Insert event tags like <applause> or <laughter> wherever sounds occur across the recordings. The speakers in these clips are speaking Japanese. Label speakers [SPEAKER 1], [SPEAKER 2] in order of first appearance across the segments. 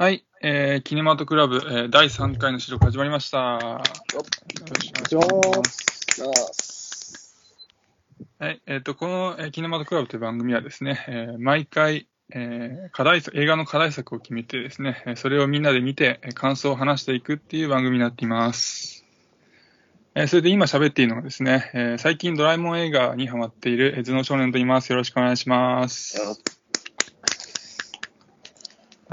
[SPEAKER 1] はい、えー、キネマトクラブ、えー、第3回の収録始まりました。よろしくお願いします。はい、えっ、と、この、えー、キネマトクラブという番組はですね、えー毎回、えー課題作、映画の課題作を決めてですね、えーそれをみんなで見て、えー感想を話していくっていう番組になっています。えーそれで今喋っているのがですね、えー最近ドラえもん映画にハマっている、えー頭脳少年と言います。よろしくお願いします。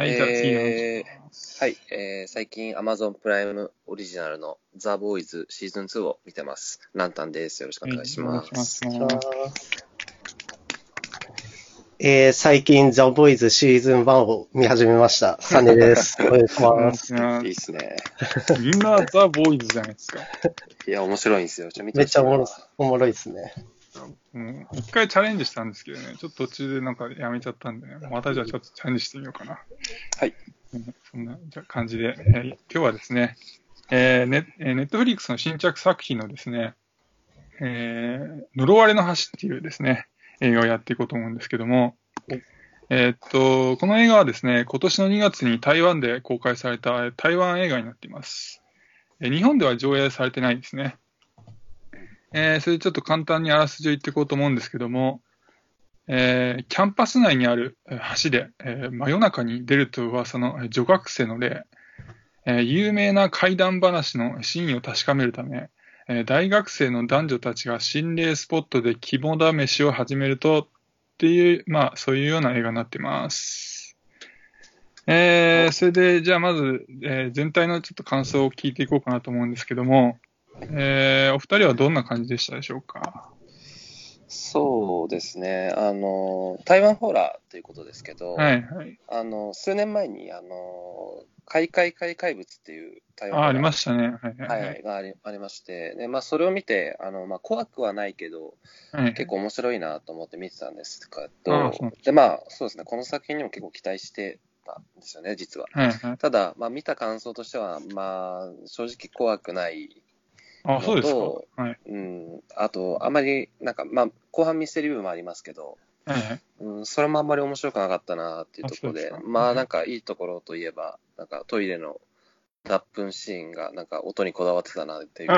[SPEAKER 2] よ
[SPEAKER 1] はい、
[SPEAKER 2] えーはい、えー最近 Amazon プライムオリジナルのザ・ボーイズシーズン2を見てます。ランタンです。よろしくお願いします。
[SPEAKER 3] えー最近、ザ・ボーイズシーズン1を見始めました。サネです。<laughs> お願いします。
[SPEAKER 2] いいっすね。
[SPEAKER 1] みんなザ・ボーイズじゃないですか。
[SPEAKER 2] いや、面白いんですよ。
[SPEAKER 3] めっちゃおもろ
[SPEAKER 2] い。
[SPEAKER 3] おもろいですね。
[SPEAKER 1] うん一回チャレンジしたんですけどね、ちょっと途中でなんかやめちゃったんでね、またじゃあちょっとチャレンジしてみようかな。
[SPEAKER 2] はい。
[SPEAKER 1] うんそんな感じで、えー今日はですね、えーネえーネットフリックスの新着作品のですね、えー呪われの橋っていうですね、映画をやっていこうと思うんですけども、えーっと、この映画はですね、今年の2月に台湾で公開されたえー台湾映画になっています。えー日本では上映されてないですね。えーそれでちょっと簡単にあらすじを言っていこうと思うんですけども、えーキャンパス内にある橋で、えー真夜中に出ると噂の女学生の霊、えー有名な怪談話の真意を確かめるため、えー大学生の男女たちが心霊スポットで肝試しを始めるとっていう、まあそういうような映画になってます。えーそれで、じゃあまず、えー全体のちょっと感想を聞いていこうかなと思うんですけども、えーお二人はどんな感じでしたでしょうか？
[SPEAKER 2] そうですね。あの、台湾ホラーということですけど、
[SPEAKER 1] はい、はい。
[SPEAKER 2] あの、数年前に、あの、怪怪怪怪物っていう台湾
[SPEAKER 1] あ、ありましたね。はい、
[SPEAKER 2] は
[SPEAKER 1] はいい。
[SPEAKER 2] はい、がありありまして、でまあ、それを見て、あのまあ、怖くはないけど、
[SPEAKER 1] はい
[SPEAKER 2] 結構面白いなと思って見てたんですけ
[SPEAKER 1] あ
[SPEAKER 2] どで、まあ、そうですね、この作品にも結構期待してたんですよね、実は。
[SPEAKER 1] はい、はい。
[SPEAKER 2] ただ、まあ、見た感想としては、まあ、正直怖くない、
[SPEAKER 1] あ、そうですか？はい。
[SPEAKER 2] うん、あと、あまり、なんか、まあ、後半ミステリー部もありますけど、
[SPEAKER 1] はい、はい。
[SPEAKER 2] うん、それもあんまり面白くなかったなっていうところで
[SPEAKER 1] あそうで
[SPEAKER 2] まあ、なんかいいところといえば、なんかトイレの脱粉シーンが、なんか音にこだわってたなっていう
[SPEAKER 1] うん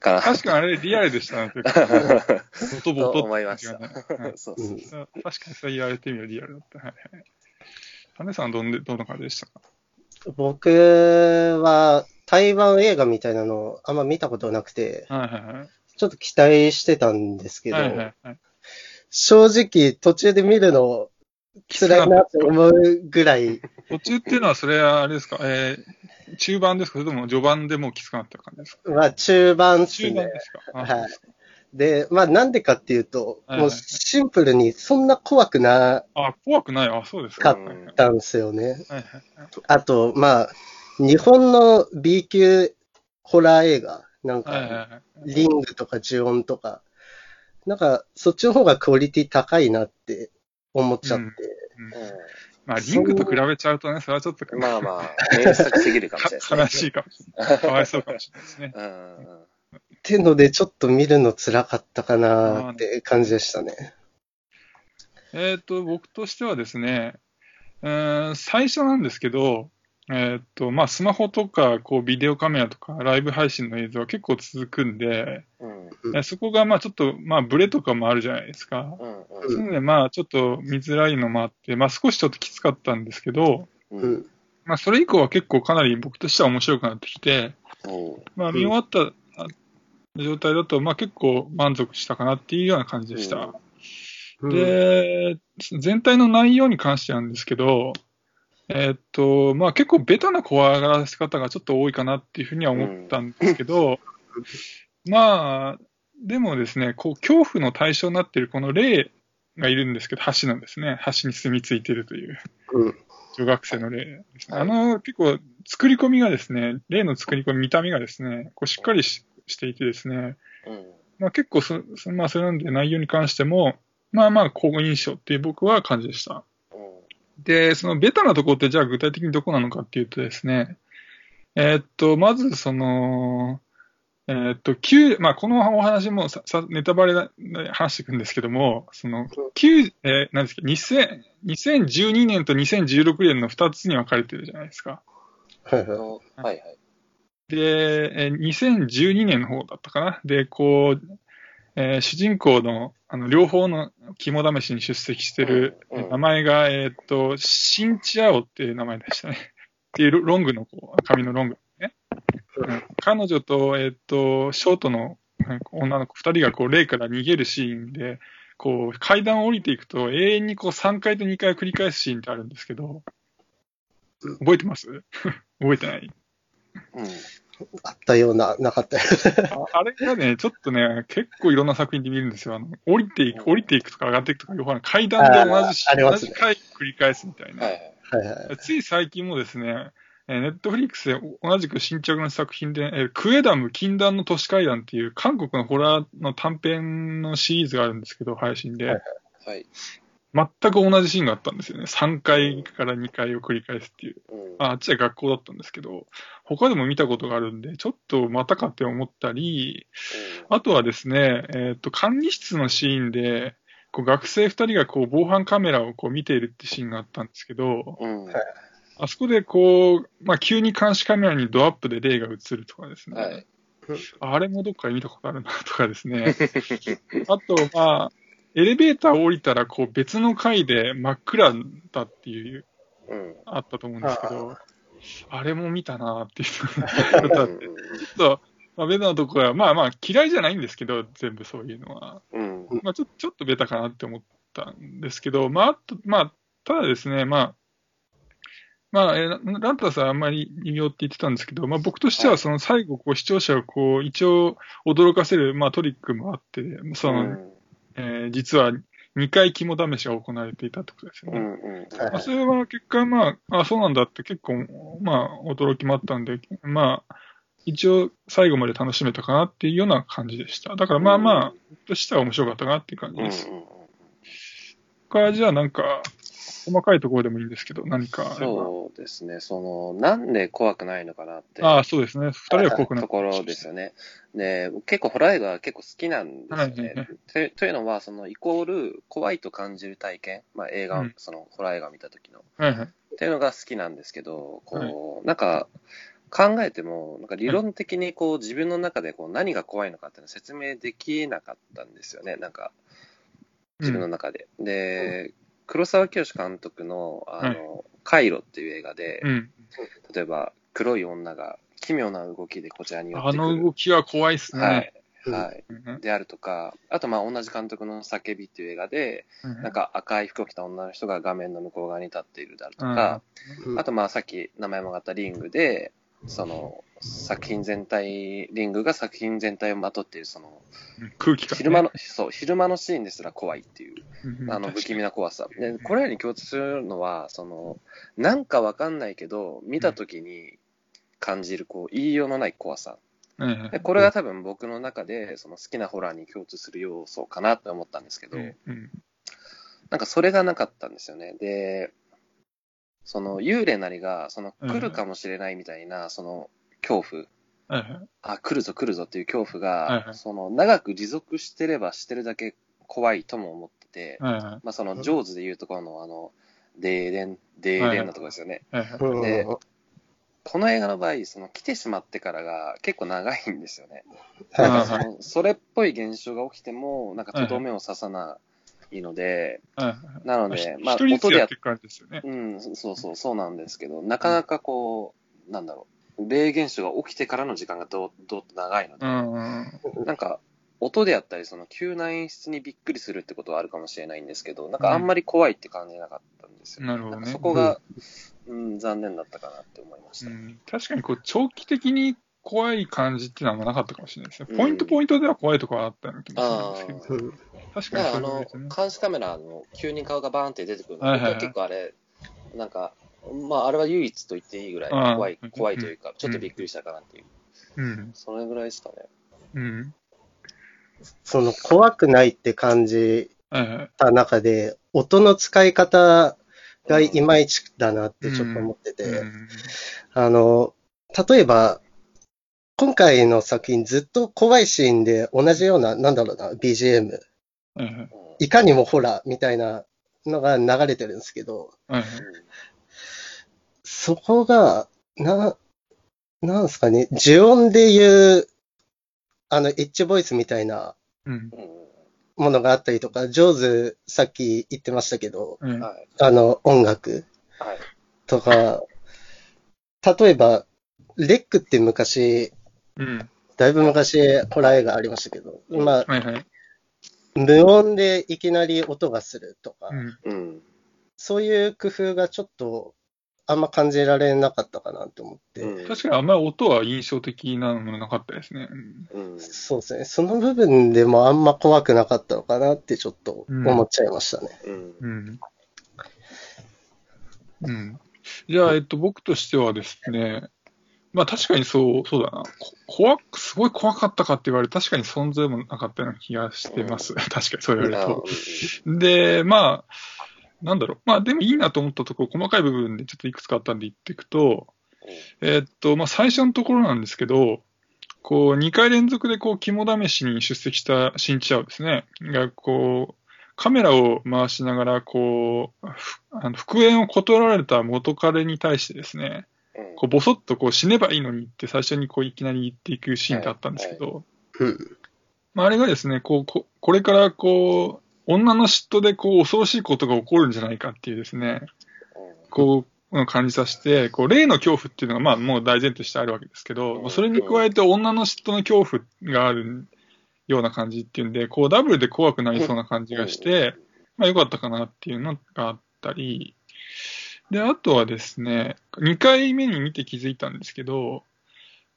[SPEAKER 2] かな。<laughs>
[SPEAKER 1] 確かにあれリアルでしたね。音ボト
[SPEAKER 2] と思いました。
[SPEAKER 1] はい <laughs>
[SPEAKER 2] そう
[SPEAKER 3] うん
[SPEAKER 2] そう
[SPEAKER 1] 確かにそう言われてみればリアルだった。はい、はい。種さんはどんで、どんな感じでしたか？
[SPEAKER 3] 僕は台湾映画みたいなのあんま見たことなくて、
[SPEAKER 1] はい、はい、はい。
[SPEAKER 3] ちょっと期待してたんですけど、
[SPEAKER 1] はい、はい、はい。
[SPEAKER 3] 正直途中で見るの辛いなって思うぐらい、
[SPEAKER 1] 途中っていうのは、それはあれですか、えー、中盤ですか？それとも序盤でもうきつくなった感じですか？
[SPEAKER 3] まあ中盤っすね。
[SPEAKER 1] 中盤ですか？あ
[SPEAKER 3] はい。で、まあなんでかっていうと、
[SPEAKER 1] はい
[SPEAKER 3] もうシンプルにそんな怖くな
[SPEAKER 1] あ、怖くない。あ、そうですか。
[SPEAKER 3] か
[SPEAKER 1] はい、はい。
[SPEAKER 3] ったんですよね。
[SPEAKER 1] はい、はい。
[SPEAKER 3] あと、まあ、日本の B 級ホラー映画、なんか、
[SPEAKER 1] はい。
[SPEAKER 3] リングとか呪音とか、なんか、そっちの方がクオリティ高いなって思っちゃって、
[SPEAKER 1] うん
[SPEAKER 2] う
[SPEAKER 1] まあ、リングと比べちゃうとね、それはちょっと
[SPEAKER 2] んまあまあ、名作すぎるかもしれないですね。
[SPEAKER 1] か悲しいかもしれない。かわいそうかもしれないですね。
[SPEAKER 3] ってので、ちょっと見るの辛かったかなって感じでしたね。
[SPEAKER 1] えっ、と、僕としてはですね、うーん最初なんですけど、えっ、と、まあ、スマホとか、こう、ビデオカメラとか、ライブ配信の映像は結構続くんで、
[SPEAKER 2] うん
[SPEAKER 1] そこが、まあ、ちょっと、まあ、ブレとかもあるじゃないですか。
[SPEAKER 2] うん
[SPEAKER 1] そういうので、まあ、ちょっと見づらいのもあって、まあ、少しちょっときつかったんですけど、
[SPEAKER 2] うん。
[SPEAKER 1] まあ、それ以降は結構かなり僕としては面白くなってきて、
[SPEAKER 2] うん
[SPEAKER 1] まあ、見終わったあ状態だと、まあ、結構満足したかなっていうような感じでした。で、全体の内容に関してなんですけど、えーっと、まあ結構ベタな怖がらせ方がちょっと多いかなっていうふうには思ったんですけど、まあ、でもですね、こう、恐怖の対象になっているこの霊がいるんですけど、橋なんですね。橋に住み着いているという
[SPEAKER 3] うん。
[SPEAKER 1] 女学生の霊ですね。
[SPEAKER 2] はい
[SPEAKER 1] あの、結構、作り込みがですね、霊の作り込み、見た目がですね、こうしっかりししていてですね、
[SPEAKER 2] うん
[SPEAKER 1] まあ、結構そ、そまあ、それなんで内容に関しても、まあまあ、好印象っていう僕は感じでした。
[SPEAKER 2] うん
[SPEAKER 1] で、そのベタなところってじゃあ具体的にどこなのかっていうとですね、えーっと、まずその、えーっと、旧、まあ、このお話もさ、さネタバレで話していくんですけども、その、旧、えー、なんですか、2000、2012年と2016年の2つに分かれてるじゃないですか。
[SPEAKER 3] はいはい。
[SPEAKER 2] のはいはい。
[SPEAKER 1] で、えー2012年の方だったかな。で、こう、えー主人公の、あの、両方の肝試しに出席してる
[SPEAKER 2] うんうん
[SPEAKER 1] 名前が、えーっと、シンチアオっていう名前でしたね。<laughs> っていうロロングの、こう、髪のロングね。うん彼女と、えーっと、ショートの女の子二人がこう、霊から逃げるシーンで、こう、階段を降りていくと、永遠にこう、3回と2回繰り返すシーンってあるんですけど、覚えてます？<laughs> 覚えてない？
[SPEAKER 2] うん。
[SPEAKER 3] あったような、なかったよ
[SPEAKER 1] ああれがね、ちょっとね、結構いろんな作品で見るんですよ。あの降りていく、降りていくとか上がっていくとか、要は階段で同じし
[SPEAKER 3] ね
[SPEAKER 1] 同じ回繰り返すみたいな。
[SPEAKER 2] はいはい。
[SPEAKER 3] はいはい。
[SPEAKER 1] つい最近もですね、えーネットフリックスで同じく新着の作品で、えークエダム禁断の都市階段っていう韓国のホラーの短編のシリーズがあるんですけど、配信で。
[SPEAKER 3] はい
[SPEAKER 2] はい。
[SPEAKER 1] 全く同じシーンがあったんですよね。3回から2回を繰り返すっていう。
[SPEAKER 2] うん。
[SPEAKER 1] ああっちは学校だったんですけど、他でも見たことがあるんで、ちょっとまたかって思ったり、あとはですね、えっ、と、管理室のシーンで、こう学生二人がこう防犯カメラをこう見ているってシーンがあったんですけど、
[SPEAKER 2] うん。うん。
[SPEAKER 1] あそこでこう、まあ、急に監視カメラにドアップで霊が映るとかですね、
[SPEAKER 2] はい。
[SPEAKER 1] あれもどっかで見たことあるなとかですね、<laughs> あと、まあ、エレベーターを降りたらこう別の階で真っ暗だっていう、
[SPEAKER 2] うん。
[SPEAKER 1] あったと思うんですけど、あれも見たなっていう
[SPEAKER 2] う
[SPEAKER 1] のが、ちょっ
[SPEAKER 2] ん
[SPEAKER 1] と、まあ、ベタなところは、まあまあ嫌いじゃないんですけど、全部そういうのは。
[SPEAKER 2] うん。
[SPEAKER 1] まあちょちょっとベタかなって思ったんですけど、まあ、あと、まあ、ただですね、まあ、まあ、えーランタさんあんまり微妙って言ってたんですけど、まあ僕としてはその最後、こう視聴者をこう、一応驚かせる、まあトリックもあって、その、えー実は2回肝試しが行われていたってことですよね。
[SPEAKER 2] うん。うん。
[SPEAKER 1] それは結果、まあ、あ、そうなんだって結構、まあ、驚きもあったんで、まあ、一応最後まで楽しめたかなっていうような感じでした。だからまあまあ、としては面白かったかなっていう感じ
[SPEAKER 2] うん。
[SPEAKER 1] です。他じゃあなんか、細かいところでもいいんですけど、何か。
[SPEAKER 2] そうですね。その、なんで怖くないのかなって。
[SPEAKER 1] ああ、そうですね。二人は濃くな
[SPEAKER 2] ところですよね。で、結構ホラー映画は結構好きなんですよね。
[SPEAKER 1] はいはい
[SPEAKER 2] とというのは、そのイコール怖いと感じる体験、まあ映画、
[SPEAKER 1] うん
[SPEAKER 2] そのホラー映画を見た時の、
[SPEAKER 1] はいはい。
[SPEAKER 2] っていうのが好きなんですけど、こう、なんか、考えても、なんか理論的にこう自分の中でこう何が怖いのかっていうのを説明できなかったんですよね、なんか、自分の中で。で、黒沢清監督の、あの、カイロっていう映画で、
[SPEAKER 1] うん。
[SPEAKER 2] 例えば、黒い女が奇妙な動きでこちらに寄って
[SPEAKER 1] あ
[SPEAKER 2] くる。
[SPEAKER 1] の動きは怖いっすね。
[SPEAKER 2] はい。
[SPEAKER 3] うん
[SPEAKER 2] はい。
[SPEAKER 1] うん
[SPEAKER 2] であるとか、あとまあ同じ監督の叫びっていう映画で、
[SPEAKER 1] うん
[SPEAKER 2] なんか赤い服を着た女の人が画面の向こう側に立っているであるとか、
[SPEAKER 3] うん
[SPEAKER 2] あとまあさっき名前も上がったリングで、その作品全体、リングが作品全体をまとっているその、
[SPEAKER 1] うん空気感、ね。
[SPEAKER 2] 昼間の、そう、昼間のシーンですら怖いっていう、
[SPEAKER 1] うん、
[SPEAKER 2] あの不気味な怖さ。で、これらに共通するのは、その、なんかわかんないけど、見たときに感じる、こう、言いようのない怖さ。
[SPEAKER 1] うん
[SPEAKER 2] でこれが多分僕の中でその好きなホラーに共通する要素かなって思ったんですけど、なんかそれがなかったんですよね。で、その幽霊なりがその来るかもしれないみたいなその恐怖、あ、来るぞ来るぞっていう恐怖が、その長く持続してればしてるだけ怖いとも思ってて、まあそのジョーズでいうところのあの、デーデン、デーデンのところですよね。でこの映画の場合、その来てしまってからが結構長いんですよね。
[SPEAKER 3] はい
[SPEAKER 2] なんかそのそれっぽい現象が起きても、なんかとどめを刺さないので、
[SPEAKER 1] はいはい
[SPEAKER 2] なので、まあ、音でやっ
[SPEAKER 1] て感じですよね。
[SPEAKER 2] うん、そうそう、そうなんですけど、なかなかこう、なんだろう、霊現象が起きてからの時間がどう、どうっと長いので、なんか、音であったり、その急な演出にびっくりするってことはあるかもしれないんですけど、なんかあんまり怖いって感じなかったんですよ、
[SPEAKER 1] なるほどね。
[SPEAKER 2] そこが、うん、残念だったかなって思いました。
[SPEAKER 1] うん。確かにこう長期的に怖い感じっていうのはあんまなかったかもしれないですね。
[SPEAKER 2] うん
[SPEAKER 1] ポイントポイントでは怖いところはあったような気もするん
[SPEAKER 2] あ
[SPEAKER 1] ですけど、
[SPEAKER 2] あ。
[SPEAKER 3] うん
[SPEAKER 1] 確かにそういうですね。
[SPEAKER 2] 監視カメラの急に顔がバーンって出てくるの、
[SPEAKER 1] はいはい
[SPEAKER 2] 結構あれ、なんか、まああれは唯一と言っていいぐらい
[SPEAKER 1] ああ
[SPEAKER 2] 怖い、
[SPEAKER 1] うん
[SPEAKER 2] 怖いというか、ちょっとびっくりしたかなっていう、
[SPEAKER 1] うん。
[SPEAKER 2] それぐらいですかね。
[SPEAKER 1] うん。
[SPEAKER 3] その怖くないって感じ
[SPEAKER 1] はいはい。
[SPEAKER 3] た中で、音の使い方がいまいちだなってちょっと思ってて、
[SPEAKER 1] うん
[SPEAKER 3] あの、例えば、今回の作品ずっと怖いシーンで同じような、なんだろうな、BGM、
[SPEAKER 1] はいはい。
[SPEAKER 3] いかにもホラーみたいなのが流れてるんですけど、
[SPEAKER 1] はいはい。
[SPEAKER 3] そこが、な、なんすかね、呪音で言う、あの、エッジボイスみたいな
[SPEAKER 1] うん。
[SPEAKER 2] うん
[SPEAKER 3] ものがあったりとか、上手、さっき言ってましたけど、
[SPEAKER 1] うん。
[SPEAKER 2] はい。
[SPEAKER 3] あの、音楽
[SPEAKER 2] はい。
[SPEAKER 3] とか、例えば、レックって昔、
[SPEAKER 1] うん。
[SPEAKER 3] だいぶ昔、ホラー映画ありましたけど、まあ、
[SPEAKER 1] はいはい。
[SPEAKER 3] 無音でいきなり音がするとか、
[SPEAKER 1] うん。
[SPEAKER 2] うん。
[SPEAKER 3] そういう工夫がちょっと、あんま感じられなかったかなと思って、
[SPEAKER 2] うん
[SPEAKER 1] 確かにあんまり音は印象的なものなかったですね。うん
[SPEAKER 2] うん。
[SPEAKER 3] そうですね。その部分でもあんま怖くなかったのかなってちょっと思っちゃいましたね。
[SPEAKER 2] うん。
[SPEAKER 1] うん。うん。じゃあ、えっと、僕としてはですね、まあ確かにそう、そうだな。こ怖く、すごい怖かったかって言われる確かに存在もなかったような気がしてます。確かにそう言われると。で、まあ、なんだろう。まあでもいいなと思ったところ、細かい部分でちょっといくつかあったんで言っていくと、えっと、まあ最初のところなんですけど、こう、2回連続でこう、肝試しに出席した新チャオですね。が、こう、カメラを回しながら、こう、ふあの復縁を断られた元彼に対してですね、
[SPEAKER 2] うん
[SPEAKER 1] こう、ぼそっとこう、死ねばいいのにって最初にこう、いきなり言っていくシーンがあったんですけど、
[SPEAKER 3] うん。
[SPEAKER 1] まあ、あれがですね、こう、ここれからこう、女の嫉妬でこう、恐ろしいことが起こるんじゃないかっていうですね、こう、感じさせて、こう、霊の恐怖っていうのが、まあ、もう大前提としてあるわけですけど、
[SPEAKER 2] うん。
[SPEAKER 1] それに加えて女の嫉妬の恐怖があるような感じっていうんで、こう、ダブルで怖くなりそうな感じがして、まあ、よかったかなっていうのがあったり、で、あとはですね、2回目に見て気づいたんですけど、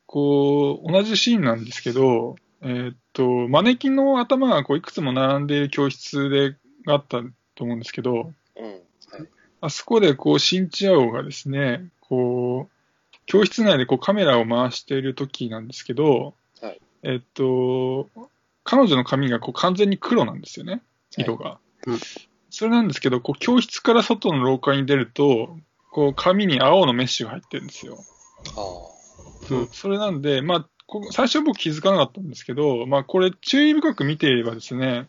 [SPEAKER 1] こう、同じシーンなんですけど、えーっと、マネキンの頭がこういくつも並んでいる教室で、があったと思うんですけど、
[SPEAKER 2] うん。はい。
[SPEAKER 1] あそこでこう、シンチアオがですね、こう、教室内でこうカメラを回している時なんですけど、
[SPEAKER 2] はい
[SPEAKER 1] えっと、彼女の髪がこう完全に黒なんですよね、色が。
[SPEAKER 3] うん
[SPEAKER 1] それなんですけど、こう教室から外の廊下に出ると、こう髪に青のメッシュが入ってるんですよ。
[SPEAKER 2] あ
[SPEAKER 1] そうそれなんで、まあ、ここ最初は僕気づかなかったんですけど、まあ、これ注意深く見ていればですね、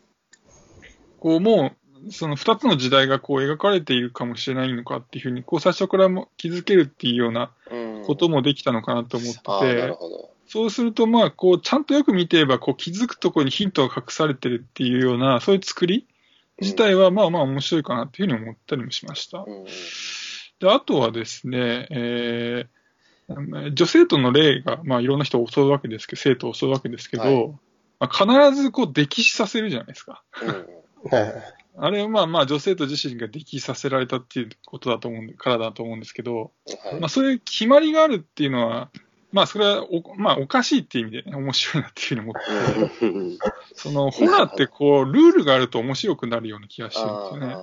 [SPEAKER 1] こうもう、その二つの時代がこう描かれているかもしれないのかっていうふうに、こう最初からも気づけるっていうような。こともできたのかなと思ってて、
[SPEAKER 2] ほど。
[SPEAKER 1] そうするとまあ、こう、ちゃんとよく見ていれば、こう気づくところにヒントが隠されてるっていうような、そういう作り自体はまあまあ面白いかなっていうふうに思ったりもしました。
[SPEAKER 2] うん。
[SPEAKER 1] で、あとはですね、えー、女生徒の霊が、まあ、いろんな人を襲うわけですけど、生徒を襲うわけですけど、
[SPEAKER 2] はい
[SPEAKER 1] まあ、必ずこう、溺死させるじゃないですか。あれはまあまあ、女生徒自身が溺死させられたっていうことだと思うからだと思うんですけど、
[SPEAKER 2] はい
[SPEAKER 1] まあ、そういう決まりがあるっていうのは、まあ、それはお、まあ、おかしいっていう意味で、ね、面白いなっていうふうに思って、
[SPEAKER 2] う <laughs> ん
[SPEAKER 1] その、ホラーってこう、ルールがあると面白くなるような気がしてるんですよね。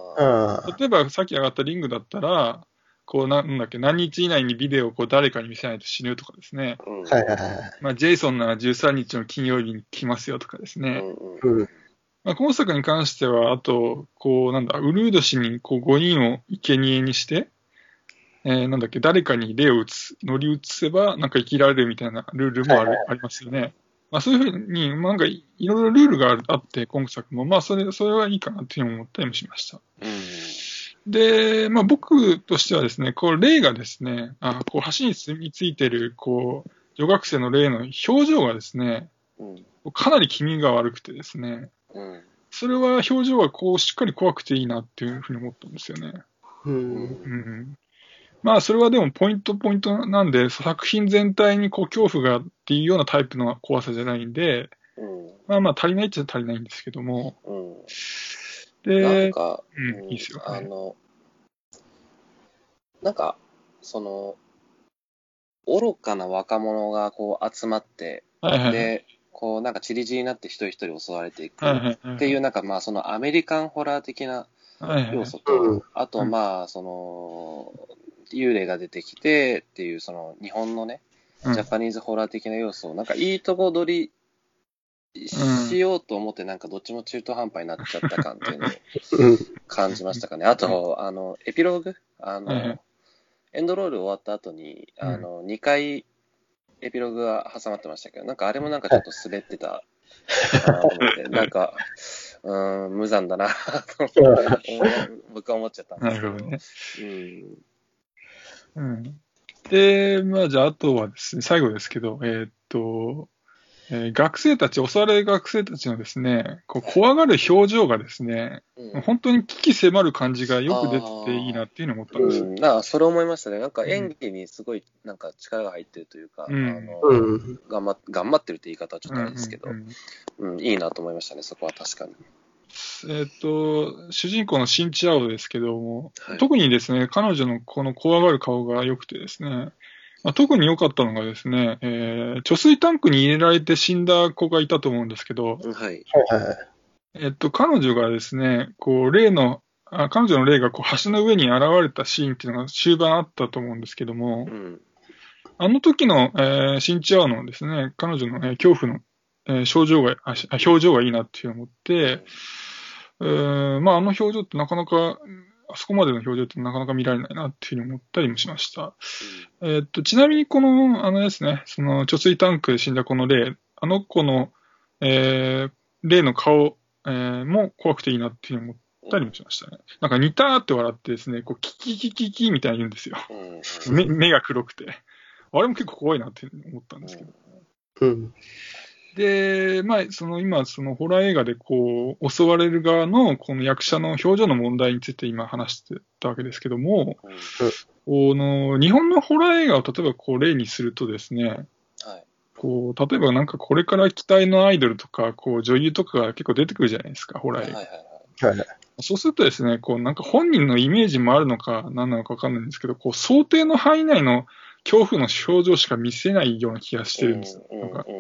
[SPEAKER 1] 例えばさっき上がったリングだったら、こうなんだっけ、何日以内にビデオをこう誰かに見せないと死ぬとかですね。
[SPEAKER 2] ーうん
[SPEAKER 3] あ。はいはいはい。
[SPEAKER 1] まあ、ジェイソンなら13日の金曜日に来ますよとかですね。まあ、今作に関しては、あと、こう、なんだ、ウルード氏にこう5人を生贄にして、えーなんだっけ、誰かに霊を移す、乗り移せば、なんか生きられるみたいなルールもある、
[SPEAKER 3] はいはい
[SPEAKER 1] ありますよね。まあ、そういうふうに、まあなんかい、いろいろルールがあるあって、今作も、まあ、それ、それはいいかなっていうふうに思ったりもしました。で、まあ、僕としてはですね、こう、霊がですね、あこう橋に住み着いてる、こう、女学生の霊の表情がですね、
[SPEAKER 2] うん
[SPEAKER 1] かなり気味が悪くてですね、
[SPEAKER 2] うん
[SPEAKER 1] それは表情がこう、しっかり怖くていいなっていうふうに思ったんですよね。
[SPEAKER 3] う。
[SPEAKER 2] うん
[SPEAKER 1] うん。まあ、それはでもポイントポイントなんで、作品全体にこう、恐怖がっていうようなタイプの怖さじゃないんで、
[SPEAKER 2] うん。
[SPEAKER 1] まあまあ、足りないっちゃ足りないんですけども、
[SPEAKER 2] うん。
[SPEAKER 1] で、
[SPEAKER 2] なんか、
[SPEAKER 1] うん
[SPEAKER 2] うん
[SPEAKER 1] いいっすよ。
[SPEAKER 2] あの、なんか、その、愚かな若者がこう集まって、
[SPEAKER 1] はいはいはい。
[SPEAKER 2] で、こうなんか散り散りになって一人一人襲われていく
[SPEAKER 1] はいはいはい。
[SPEAKER 2] っていう、なんかまあそのアメリカンホラー的な
[SPEAKER 1] はいはい
[SPEAKER 2] 要素
[SPEAKER 3] うん。
[SPEAKER 2] と、あとまあその、幽霊が出てきてっていうその日本のね、
[SPEAKER 1] うん
[SPEAKER 2] ジャパニーズホラー的な要素をなんかいいとこ取りしようと思ってなんかどっちも中途半端になっちゃった感っていうのを
[SPEAKER 3] うん。
[SPEAKER 2] 感じましたかね。あと、あの、エピローグ？あの、エンドロール終わった後に、
[SPEAKER 1] うん
[SPEAKER 2] あの、2回、エピローグが挟まってましたけど、なんかあれもなんかちょっと滑ってたなと思って、<laughs> なんか、うーん、無残だな僕は思っちゃったんですけど。
[SPEAKER 1] なるほどね。
[SPEAKER 2] うん。
[SPEAKER 1] うん。で、まあじゃああとはですね、最後ですけど、えーっと、えー学生たち、襲われる学生たちのですね、こう怖がる表情がですね、
[SPEAKER 2] うん
[SPEAKER 1] 本当に危機迫る感じがよく出てていいなっていうのを思ったんですよ。
[SPEAKER 2] うん、それ思いましたね。なんか演技にすごいなんか力が入ってるというか、
[SPEAKER 1] うん
[SPEAKER 2] あの
[SPEAKER 3] うん。
[SPEAKER 2] 頑張っ頑張ってるって言い方はちょっとあれですけど、
[SPEAKER 1] うん
[SPEAKER 2] いいなと思いましたね、そこは確かに。
[SPEAKER 1] えーっと、主人公のシンチアオですけども、
[SPEAKER 2] はい
[SPEAKER 1] 特にですね、彼女のこの怖がる顔が良くてですね、まあ、特に良かったのがですね、えー貯水タンクに入れられて死んだ子がいたと思うんですけど、
[SPEAKER 2] うんはい。
[SPEAKER 3] はいはい。
[SPEAKER 1] えっと、彼女がですね、こう、例の、あ彼女の霊がこう橋の上に現れたシーンっていうのが終盤あったと思うんですけども
[SPEAKER 2] う、ん。
[SPEAKER 1] あの時の、えーシンチアオのですね、彼女の、えー恐怖の、えー症状があ表情がいいなって思って、えーまあ、あの表情ってなかなか、あそこまでの表情ってなかなか見られないなっていうふうに思ったりもしました。えーっと、ちなみにこの、あのですね、その貯水タンクで死んだこの霊、あの子の、えー、霊の顔、えーも怖くていいなっていうふうに思ったりもしましたね。なんか似たーって笑ってですね、こう、キキキキキみたいに言うんですよ。
[SPEAKER 2] うん。<laughs>
[SPEAKER 1] 目目が黒くて。あれも結構怖いなって思ったんですけど。
[SPEAKER 3] うん。
[SPEAKER 1] で、まあ、その今、そのホラー映画でこう、襲われる側のこの役者の表情の問題について今話してたわけですけども、
[SPEAKER 2] うん
[SPEAKER 1] この日本のホラー映画を例えばこう例にするとですね、
[SPEAKER 2] はい。
[SPEAKER 1] こう、例えばなんかこれから期待のアイドルとか、こう女優とかが結構出てくるじゃないですか、ホラー映画。
[SPEAKER 2] はいはいはい。
[SPEAKER 3] はいはい。
[SPEAKER 1] そうするとですね、こうなんか本人のイメージもあるのか何なのかわかんないんですけど、こう想定の範囲内の恐怖の表情しか見せないような気がしてるんですよ。
[SPEAKER 2] うん
[SPEAKER 1] なんか
[SPEAKER 2] うん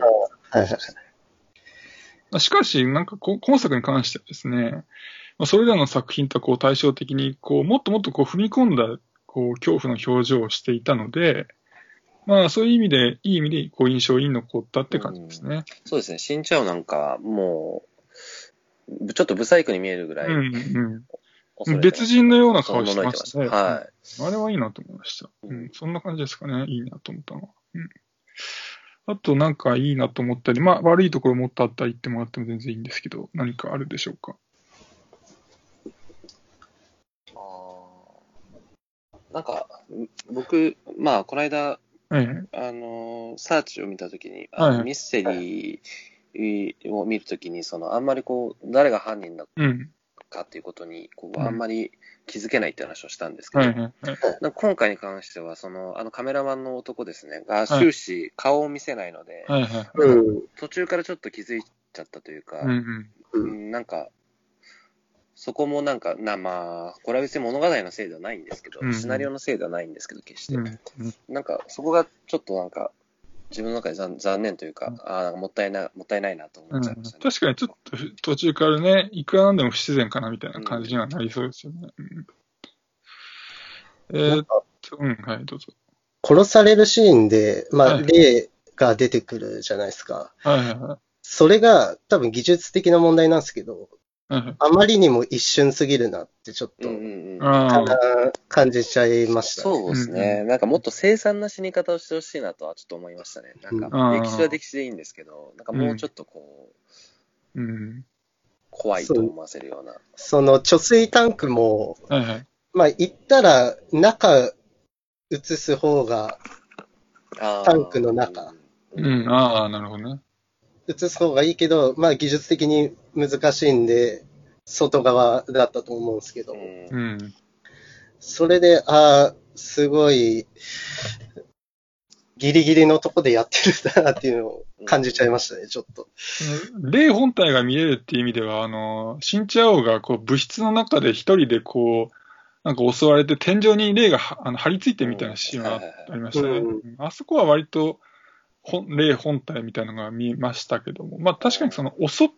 [SPEAKER 3] はい
[SPEAKER 1] しかし、なんかこ今作に関してはですね、まあそれらの作品とこう対照的に、こう、もっともっとこう踏み込んだ、こう、恐怖の表情をしていたので、まあそういう意味で、いい意味で、こう、印象に残ったって感じですね。
[SPEAKER 2] そうですね、新チャオなんか、もう、ちょっとブサイクに見えるぐらい
[SPEAKER 1] うん、
[SPEAKER 2] 恐
[SPEAKER 1] うん。
[SPEAKER 2] れて
[SPEAKER 1] 別人のような顔してましたね。
[SPEAKER 2] は
[SPEAKER 1] あれはいいなと思いました。
[SPEAKER 2] う
[SPEAKER 1] うんん、そんな感じですかね。いいなと思ったのは。うん。あと、なんかいいなと思ったり、まあ、悪いところもっとあったら言ってもらっても全然いいんですけど、何かあるでしょうか？
[SPEAKER 2] なんか、僕、まあ、この間、
[SPEAKER 1] ええ。
[SPEAKER 2] あのーサーチを見たときに、
[SPEAKER 1] はいはい
[SPEAKER 2] あのミステリーを見るときに、その、あんまりこう、誰が犯人だ
[SPEAKER 1] うん。
[SPEAKER 2] かっていうことに、こう、
[SPEAKER 1] うん。
[SPEAKER 2] あんまり気づけないって話をしたんですけど、今回に関しては、その、あのカメラマンの男ですね、が
[SPEAKER 1] はい。
[SPEAKER 2] 終始顔を見せないので。途中からちょっと気づいちゃったというか、
[SPEAKER 1] うんうん。
[SPEAKER 2] うん。なんか、そこもなんか、な、まあ、これは別に物語のせいではないんですけど、
[SPEAKER 1] うん
[SPEAKER 2] シナリオのせいではないんですけど、決して。なんか、そこがちょっとなんか、自分の中で残残念というか、ああ、もったいない、もったいないなと思
[SPEAKER 1] うん
[SPEAKER 2] っちゃいましたね。
[SPEAKER 1] 確かにちょっと途中からね、いくらなんでも不自然かなみたいな感じにはなりそうですよね。うんえーっと、うん、はい、どうぞ。
[SPEAKER 3] 殺されるシーンで、まあ、
[SPEAKER 1] はい
[SPEAKER 3] 霊が出てくるじゃないですか。
[SPEAKER 1] はいはいはい
[SPEAKER 3] それが多分技術的な問題なんですけど。あまりにも一瞬すぎるなってちょっと、感じちゃいました、ね。
[SPEAKER 2] そうですね、なんかもっと凄惨な死に方をしてほしいなとはちょっと思いましたね。なん
[SPEAKER 1] うん
[SPEAKER 2] か、歴史は歴史でいいんですけど、なんかもうちょっとこう、
[SPEAKER 1] うん。
[SPEAKER 2] 怖いと思わせるような。
[SPEAKER 3] その貯水タンクも、
[SPEAKER 1] はいはい。
[SPEAKER 3] まあ、言ったら中映す方が、タンクの中。
[SPEAKER 1] うん、ああ、なるほどね。
[SPEAKER 3] 映す方がいいけど、まあ、技術的に難しいんで、外側だったと思うんですけど、
[SPEAKER 2] うん
[SPEAKER 1] うん。
[SPEAKER 3] それで、ああ、すごい、ギリギリのとこでやってるんだなっていうのを感じちゃいましたね、ちょっと。
[SPEAKER 1] 霊本体が見えるっていう意味では、あの、シンチアオがこう物質の中で一人でこう、なんか襲われて天井に霊がはあの張り付いてるみたいなシーンがありましたね。
[SPEAKER 3] うん
[SPEAKER 1] うんあそこは割と本霊本体みたいなのが見えましたけども、まあ確かにその襲っ、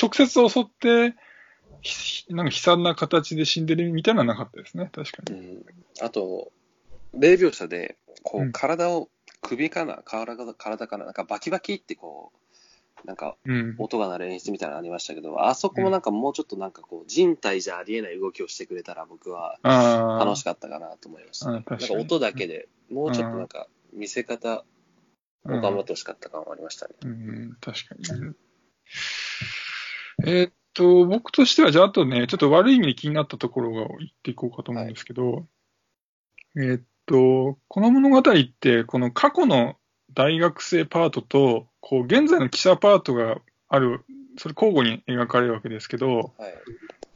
[SPEAKER 1] 直接襲って、ひなんか悲惨な形で死んでるみたいなのはなかったですね、確かに。
[SPEAKER 2] うんあと、霊描写で、こ
[SPEAKER 1] うん
[SPEAKER 2] う、体を、首かな体が体かななんかバキバキってこう、なんか
[SPEAKER 1] うん。
[SPEAKER 2] 音が鳴る演出みたいなのありましたけど、あそこもなんかもうちょっとなんかこう、人体じゃありえない動きをしてくれたら僕は。楽しかったかなと思いました、ね。なんか音だけで、もうちょっとなんか見せ方、頑張ってほしかった感はありましたね。
[SPEAKER 1] うん、確かに。えーっと、僕としては、じゃあ、あとね、ちょっと悪い意味で気になったところを言っていこうかと思うんですけど、えーっと、この物語って、この過去の大学生パートと、こう、現在の記者パートがある、それ交互に描かれるわけですけど、
[SPEAKER 2] はい。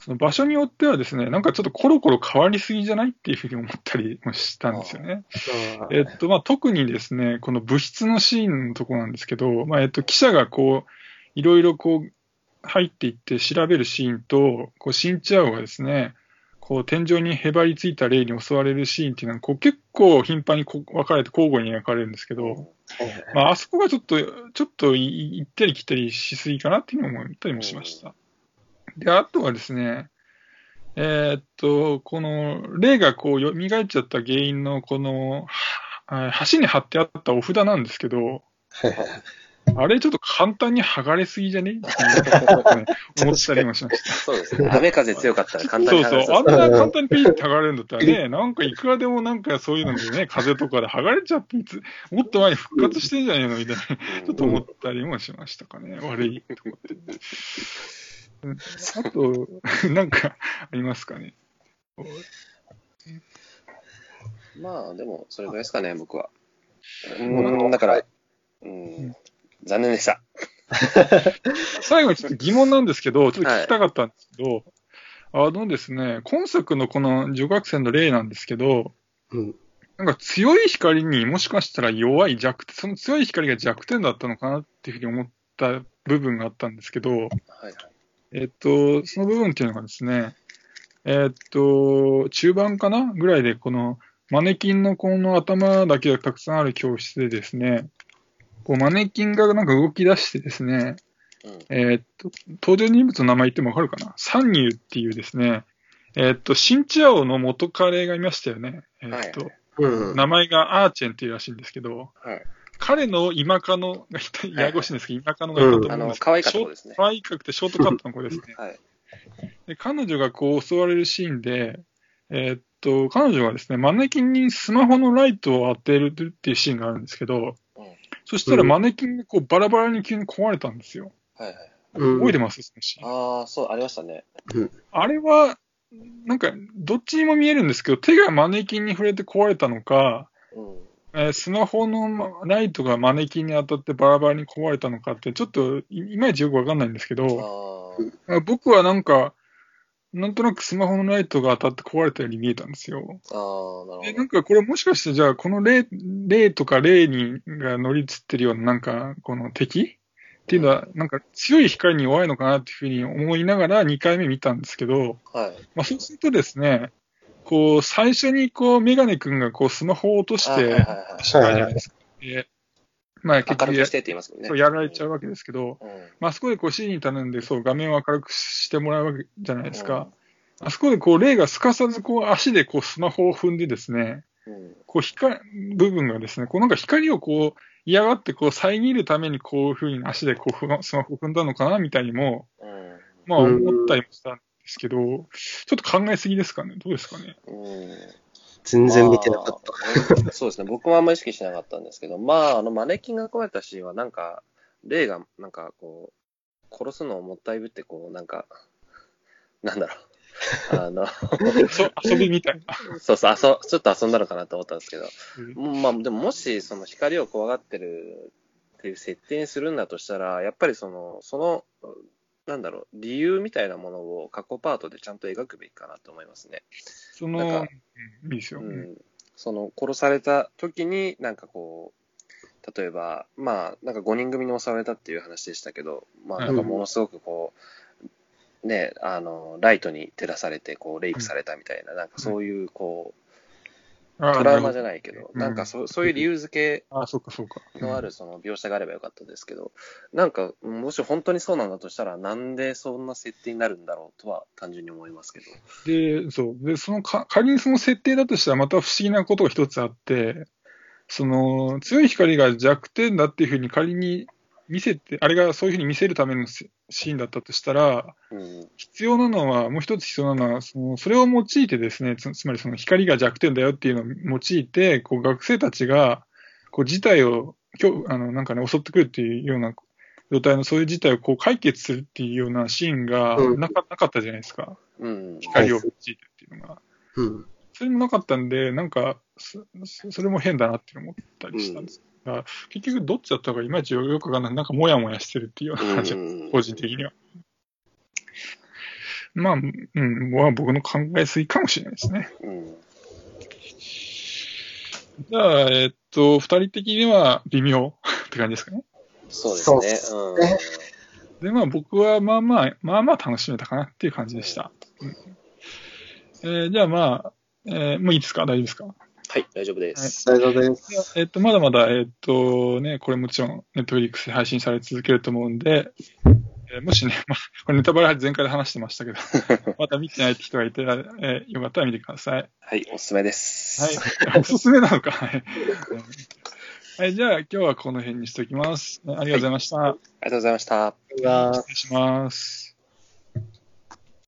[SPEAKER 1] その場所によってはですね、なんかちょっとコロコロ変わりすぎじゃないっていうふうに思ったりもしたんですよね。えっと、まあ、特にですね、この物質のシーンのところなんですけど、まあ、えっと、記者がこう、いろいろこう、入っていって調べるシーンと、こう、シンチアオがですね、こう、天井にへばりついた霊に襲われるシーンっていうのは、こう、結構頻繁にこう分かれて交互に描かれるんですけど、まあ、あそこがちょっと、ちょっとい行ったり来たりしすぎかなっていうのを思ったりもしました。で、あとはですね、えーっと、この、霊がこう、蘇っちゃった原因の、この、は橋に貼ってあったお札なんですけど、あれちょっと簡単に剥がれすぎじゃね？<laughs> って思ったりもしました。
[SPEAKER 2] そうですね。雨風強かったら簡単に
[SPEAKER 1] そうそう。あんな簡単にピーって剥がれるんだったらね、なんかいくらでもなんかそういうのでね、風とかで剥がれちゃっていつ、もっと前に復活してんじゃねえの？みたいな、ちょっと思ったりもしましたかね。悪いと思って。うんあと、<laughs> なんかありますかね？
[SPEAKER 2] まあ、でも、それぐらいですかね、僕は。うん、だから、うん、残念でした。<laughs>
[SPEAKER 1] 最後にちょっと疑問なんですけど、ちょっと聞きたかったんですけど、あのですね、今作のこの女学生の例なんですけど、
[SPEAKER 3] うん。
[SPEAKER 1] なんか強い光にもしかしたら弱い弱点、その強い光が弱点だったのかなっていうふうに思った部分があったんですけど、
[SPEAKER 2] はいはい。
[SPEAKER 1] えっと、その部分っていうのがですね、えっと、中盤かな？ぐらいで、このマネキンのこの頭だけがたくさんある教室でですね、こうマネキンがなんか動き出してですね、
[SPEAKER 2] うん。
[SPEAKER 1] えっと、登場人物の名前言ってもわかるかな？サンニューっていうですね、えっと、シンチアオの元彼がいましたよね。えっと、
[SPEAKER 3] うん。
[SPEAKER 1] 名前がアーチェンっていうらしいんですけど、
[SPEAKER 2] はい。
[SPEAKER 1] 彼の今カノがいた、ややこしいんですけど、今カノがいたと思うんですけど、
[SPEAKER 2] あの可愛かった子ですね
[SPEAKER 1] 可愛くてショートカットの子ですね。
[SPEAKER 2] はい。
[SPEAKER 1] で彼女がこう襲われるシーンで、えーっと、彼女がですね、マネキンにスマホのライトを当てるっていうシーンがあるんですけど、
[SPEAKER 2] うん
[SPEAKER 1] そしたらマネキンがこうバラバラに急に壊れたんですよ。
[SPEAKER 2] はいはい。
[SPEAKER 3] うん
[SPEAKER 1] 覚えてます？そのシーン
[SPEAKER 2] ああ、そう、ありましたね。
[SPEAKER 1] あれは、なんか、どっちにも見えるんですけど、手がマネキンに触れて壊れたのか、
[SPEAKER 2] うん。
[SPEAKER 1] えースマホのライトがマネキンに当たってバラバラに壊れたのかって、ちょっといいまいちよくわかんないんですけ
[SPEAKER 2] あ
[SPEAKER 1] ど、
[SPEAKER 2] ー
[SPEAKER 1] 僕はなんか、なんとなくスマホのライトが当たって壊れたように見えたんですよ。
[SPEAKER 2] あー、な
[SPEAKER 1] で、
[SPEAKER 2] るほ
[SPEAKER 1] なんかこれもしかしてじゃあこの霊、霊とか霊にが乗り移ってるようななんかこの敵？っていうのはなんか強い光に弱いのかなっていうふうに思いながら2回目見たんですけど、
[SPEAKER 2] ど。はい。
[SPEAKER 1] まあそうするとですね、こう最初にこうメガネ君がこうスマホを落として
[SPEAKER 2] いはいはい
[SPEAKER 1] しまうじゃないですか。でまあ結局や
[SPEAKER 2] 明るくしてって言いますもんね。
[SPEAKER 1] そうやられちゃうわけですけど、
[SPEAKER 2] うん。
[SPEAKER 1] まああそこでこう指示に頼んでそう画面を明るくしてもらうわけじゃないですか。あそこでこう霊がすかさずこう足でこうスマホを踏んでですね、
[SPEAKER 2] うん。
[SPEAKER 1] こう光、部分がですね、こうなんか光をこう嫌がってこう遮るためにこういうふうに足でこうスマホを踏んだのかなみたいにも、
[SPEAKER 2] うん。
[SPEAKER 1] まあ思ったりもしたんですけど、ちょっと考えすぎですかね？どうですかね？
[SPEAKER 2] うん。
[SPEAKER 3] 全然見てなかった。
[SPEAKER 2] まあそうですね。僕もあんまり意識しなかったんですけど、まあ、あの、マネキンが壊れたシーンは、なんか、霊が、なんか、こう、殺すのをもったいぶって、こう、なんか、なんだろう。<laughs> あの、
[SPEAKER 1] そう遊びみたいな。
[SPEAKER 2] そうそう、あそ、ちょっと遊んだのかなと思ったんですけど、
[SPEAKER 1] うん
[SPEAKER 2] まあ、でももし、その光を怖がってるっていう設定にするんだとしたら、やっぱりその、その、なんだろう、理由みたいなものを過去パートでちゃんと描くべきかなと思いますね。
[SPEAKER 1] その、
[SPEAKER 2] なんか
[SPEAKER 1] うんいいですよ。
[SPEAKER 2] う
[SPEAKER 1] うん
[SPEAKER 2] ん。その、殺された時に、なんかこう、例えば、まあ、なんか5人組に襲われたっていう話でしたけど、まあ、なんかものすごくこう、ね、あの、ライトに照らされて、こう、レイプされたみたいな、なんかそういう、こう、
[SPEAKER 1] あ
[SPEAKER 2] トラウマじゃ
[SPEAKER 1] い。
[SPEAKER 2] ないけど、
[SPEAKER 1] うん
[SPEAKER 2] なんかそそういう理由付
[SPEAKER 1] あ、そうかそうか。
[SPEAKER 2] けのあるその描写があればよかったですけど、なんか、もし本当にそうなんだとしたら、なんでそんな設定になるんだろうとは単純に思いますけど。
[SPEAKER 1] で、そう。で、そのか、仮にその設定だとしたらまた不思議なことが一つあって、その、強い光が弱点だっていうふうに仮に見せて、あれがそういうふうに見せるためのシシーンだったとしたら、
[SPEAKER 2] うん。
[SPEAKER 1] 必要なのは、もう一つ必要なのは、そのそれを用いてですね、つつまりその光が弱点だよっていうのを用いて、こう学生たちが、こう事態を今日、あの、なんかね、襲ってくるっていうような状態のそういう事態をこう解決するっていうようなシーンが
[SPEAKER 3] うん
[SPEAKER 1] なか,、なかったじゃないですか。
[SPEAKER 2] うん。
[SPEAKER 1] 光を用いてっていうのが。
[SPEAKER 3] うん。
[SPEAKER 1] それもなかったんで、なんか、そそれも変だなって思ったりしたんです。だから結局、どっちだったかいまいちよくわかんない。なんか、もやもやしてるっていうような感じ、
[SPEAKER 2] うん
[SPEAKER 1] 個人的には。まあ、うん、まあ僕の考えすぎかもしれないですね。
[SPEAKER 2] うん。
[SPEAKER 1] じゃあ、えっと、二人的には微妙 <laughs> って感じですかね。
[SPEAKER 2] そうですね
[SPEAKER 3] で、
[SPEAKER 1] まあ僕はまあまあ、まあまあ楽しめたかなっていう感じでした。うんえーじゃあまあ、えーもういいですか？大丈夫ですか？
[SPEAKER 2] はい、大丈夫です。
[SPEAKER 3] 大丈夫です。
[SPEAKER 1] えっと、まだまだ、えっとね、これもちろん、ネットフリックスで配信され続けると思うんで、えーもしね、まあ、これネタバレ前回で話してましたけど、<laughs> まだ見てないって人がいたら、えーよかったら見てください。
[SPEAKER 2] はい、おすすめです。
[SPEAKER 1] はい。<laughs> おすすめなのか？<laughs> はい。はい、じゃあ今日はこの辺にしておきます。ありがとうございました。
[SPEAKER 2] ありがとうございました。
[SPEAKER 1] 失礼します。